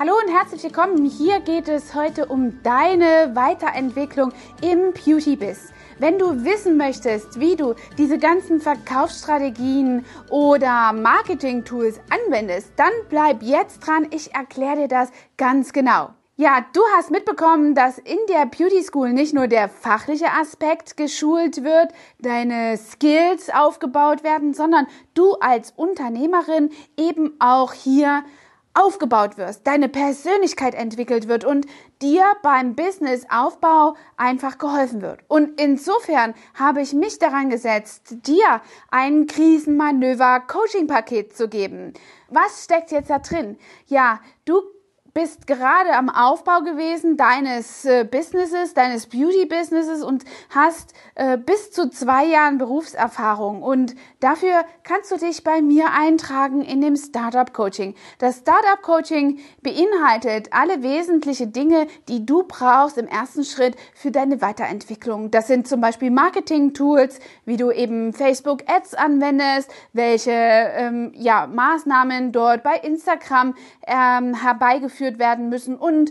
Hallo und herzlich willkommen. Hier geht es heute um deine Weiterentwicklung im Beauty-Biz. Wenn du wissen möchtest, wie du diese ganzen Verkaufsstrategien oder Marketing-Tools anwendest, dann bleib jetzt dran. Ich erkläre dir das ganz genau. Ja, du hast mitbekommen, dass in der Beauty School nicht nur der fachliche Aspekt geschult wird, deine Skills aufgebaut werden, sondern du als Unternehmerin eben auch hier aufgebaut wirst, deine Persönlichkeit entwickelt wird und dir beim Businessaufbau einfach geholfen wird. Und insofern habe ich mich daran gesetzt, dir ein Krisenmanöver-Coaching-Paket zu geben. Was steckt jetzt da drin? Ja, du bist gerade am Aufbau gewesen deines äh, Businesses, deines Beauty-Businesses und hast äh, bis zu zwei Jahren Berufserfahrung. Und dafür kannst du dich bei mir eintragen in dem Startup Coaching. Das Startup Coaching beinhaltet alle wesentlichen Dinge, die du brauchst im ersten Schritt für deine Weiterentwicklung. Das sind zum Beispiel Marketing-Tools, wie du eben Facebook Ads anwendest, welche ähm, ja, Maßnahmen dort bei Instagram ähm, herbeigeführt durchgeführt werden müssen und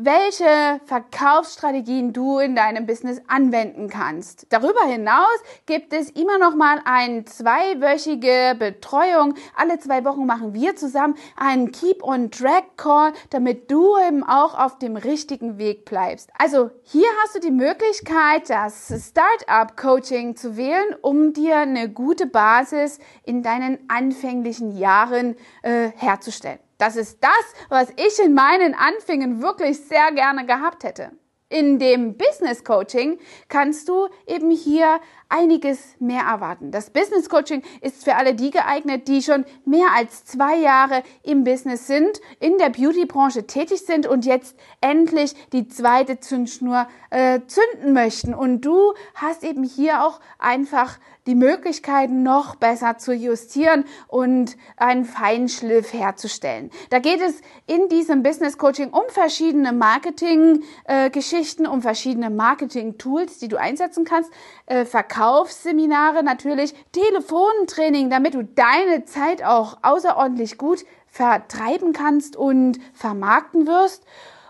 welche Verkaufsstrategien du in deinem Business anwenden kannst. Darüber hinaus gibt es immer noch mal eine zweiwöchige Betreuung. Alle zwei Wochen machen wir zusammen einen Keep on Track Call, damit du eben auch auf dem richtigen Weg bleibst. Also hier hast du die Möglichkeit, das Startup Coaching zu wählen, um dir eine gute Basis in deinen anfänglichen Jahren äh, herzustellen. Das ist das, was ich in meinen Anfängen wirklich sehr gerne gehabt hätte. In dem Business Coaching kannst du eben hier einiges mehr erwarten. Das Business Coaching ist für alle die geeignet, die schon mehr als zwei Jahre im Business sind, in der Beauty-Branche tätig sind und jetzt endlich die zweite Zündschnur äh, zünden möchten. Und du hast eben hier auch einfach die Möglichkeit, noch besser zu justieren und einen Feinschliff herzustellen. Da geht es in diesem Business Coaching um verschiedene Marketing-Geschichten, äh, um verschiedene Marketing-Tools, die du einsetzen kannst, äh, Verkaufsseminare natürlich, Telefontraining, damit du deine Zeit auch außerordentlich gut vertreiben kannst und vermarkten wirst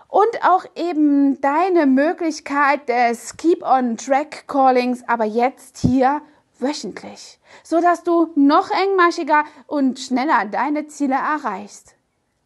und auch eben deine Möglichkeit des Keep on Track Callings, aber jetzt hier wöchentlich, so dass du noch engmaschiger und schneller deine Ziele erreichst.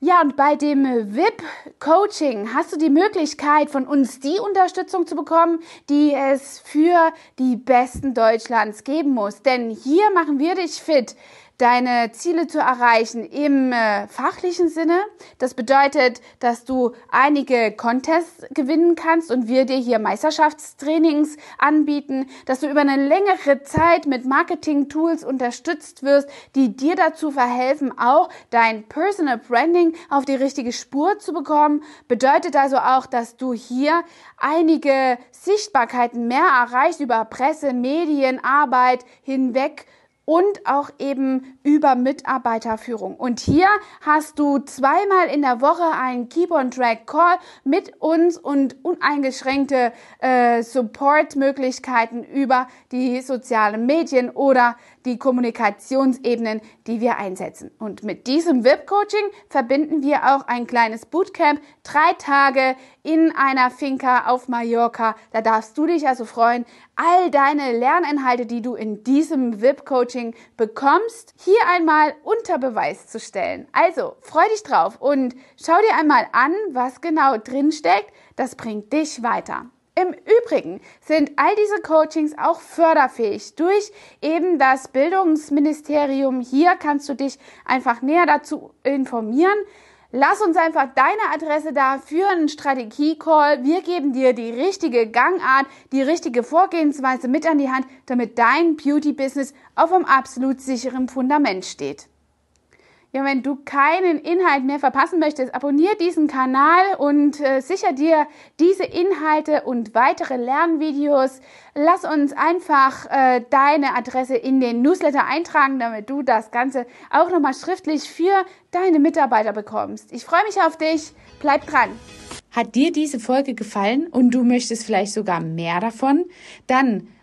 Ja, und bei dem VIP-Coaching hast du die Möglichkeit, von uns die Unterstützung zu bekommen, die es für die Besten Deutschlands geben muss. Denn hier machen wir dich fit deine Ziele zu erreichen im äh, fachlichen Sinne. Das bedeutet, dass du einige Contests gewinnen kannst und wir dir hier Meisterschaftstrainings anbieten, dass du über eine längere Zeit mit Marketing-Tools unterstützt wirst, die dir dazu verhelfen, auch dein Personal Branding auf die richtige Spur zu bekommen. Bedeutet also auch, dass du hier einige Sichtbarkeiten mehr erreichst über Presse, Medien, Arbeit hinweg und auch eben über Mitarbeiterführung. Und hier hast du zweimal in der Woche einen Keep-on-Track-Call mit uns und uneingeschränkte äh, Support-Möglichkeiten über die sozialen Medien oder die Kommunikationsebenen, die wir einsetzen. Und mit diesem VIP-Coaching verbinden wir auch ein kleines Bootcamp, drei Tage in einer Finca auf Mallorca. Da darfst du dich also freuen, all deine Lerninhalte, die du in diesem VIP-Coaching bekommst, hier einmal unter Beweis zu stellen. Also freu dich drauf und schau dir einmal an, was genau drin steckt. Das bringt dich weiter. Im Übrigen sind all diese Coachings auch förderfähig durch eben das Bildungsministerium. Hier kannst du dich einfach näher dazu informieren. Lass uns einfach deine Adresse da für einen Strategie-Call. Wir geben dir die richtige Gangart, die richtige Vorgehensweise mit an die Hand, damit dein Beauty-Business auf einem absolut sicheren Fundament steht. Ja, wenn du keinen Inhalt mehr verpassen möchtest, abonniere diesen Kanal und äh, sicher dir diese Inhalte und weitere Lernvideos. Lass uns einfach äh, deine Adresse in den Newsletter eintragen, damit du das Ganze auch nochmal schriftlich für deine Mitarbeiter bekommst. Ich freue mich auf dich. Bleib dran. Hat dir diese Folge gefallen und du möchtest vielleicht sogar mehr davon? Dann